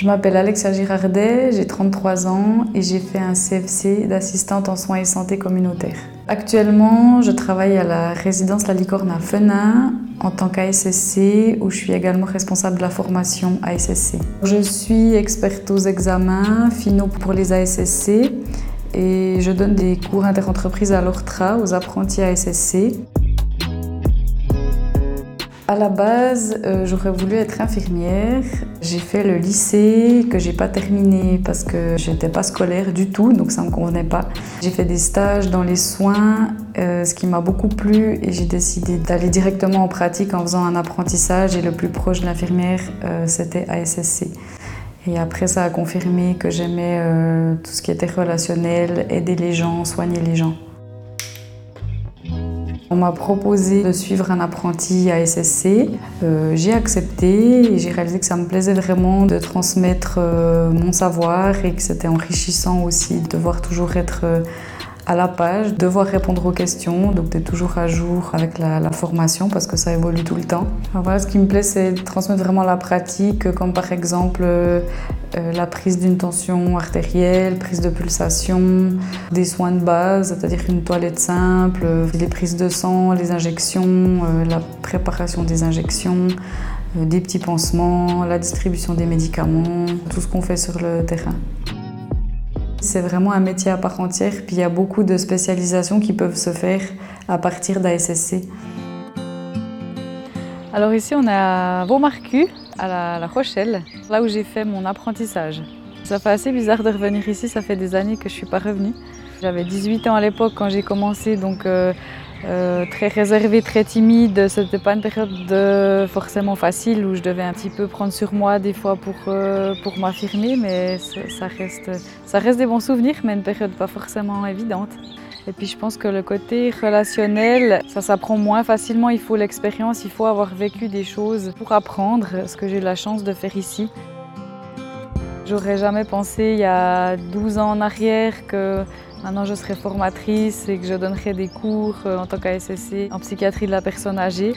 Je m'appelle Alexia Girardet, j'ai 33 ans et j'ai fait un CFC d'assistante en soins et santé communautaire. Actuellement, je travaille à la résidence La Licorne à Fenin en tant qu'ASSC où je suis également responsable de la formation ASSC. Je suis experte aux examens finaux pour les ASSC et je donne des cours interentreprises à l'ORTRA aux apprentis ASSC. À la base, euh, j'aurais voulu être infirmière. J'ai fait le lycée que j'ai pas terminé parce que j'étais pas scolaire du tout, donc ça me convenait pas. J'ai fait des stages dans les soins, euh, ce qui m'a beaucoup plu, et j'ai décidé d'aller directement en pratique en faisant un apprentissage. Et le plus proche de l'infirmière, euh, c'était ASSC. Et après, ça a confirmé que j'aimais tout ce qui était relationnel, aider les gens, soigner les gens. On m'a proposé de suivre un apprenti à SSC. Euh, j'ai accepté et j'ai réalisé que ça me plaisait vraiment de transmettre euh, mon savoir et que c'était enrichissant aussi de devoir toujours être euh, à la page, devoir répondre aux questions, donc d'être toujours à jour avec la, formation parce que ça évolue tout le temps. voilà, ce qui me plaît, c'est transmettre vraiment la pratique, comme par exemple euh, euh, la prise d'une tension artérielle, prise de pulsation, des soins de base, c'est-à-dire une toilette simple, les prises de sang, les injections, euh, la préparation des injections, des petits pansements, la distribution des médicaments, tout ce qu'on fait sur le terrain. C'est vraiment un métier à part entière, puis il y a beaucoup de spécialisations qui peuvent se faire à partir d'ASSC. Alors ici on est à Beaumarcu, à la, Rochelle, là où j'ai fait mon apprentissage. Ça fait assez bizarre de revenir ici, ça fait des années que je ne suis pas revenue. J'avais 18 ans à l'époque quand j'ai commencé, donc euh, euh, très réservée, très timide. C'était pas une période forcément facile où je devais un petit peu prendre sur moi des fois pour, euh, pour m'affirmer, mais ça reste, ça reste des bons souvenirs, mais une période pas forcément évidente. Et puis je pense que le côté relationnel, ça s'apprend moins facilement. Il faut l'expérience, il faut avoir vécu des choses pour apprendre, ce que j'ai la chance de faire ici. J'aurais jamais pensé il y a 12 ans en arrière que Maintenant, je serai formatrice et que je donnerai des cours euh, en tant qu'ASSC en psychiatrie de la personne âgée.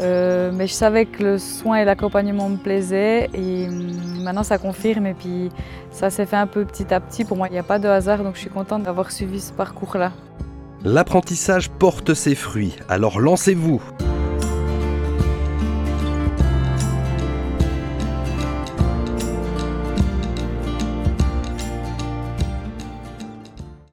Euh, mais je savais que le soin et l'accompagnement me plaisaient et hum, maintenant ça confirme et puis ça s'est fait un peu petit à petit. Pour moi, il n'y a pas de hasard donc je suis contente d'avoir suivi ce parcours-là. L'apprentissage porte ses fruits, alors lancez-vous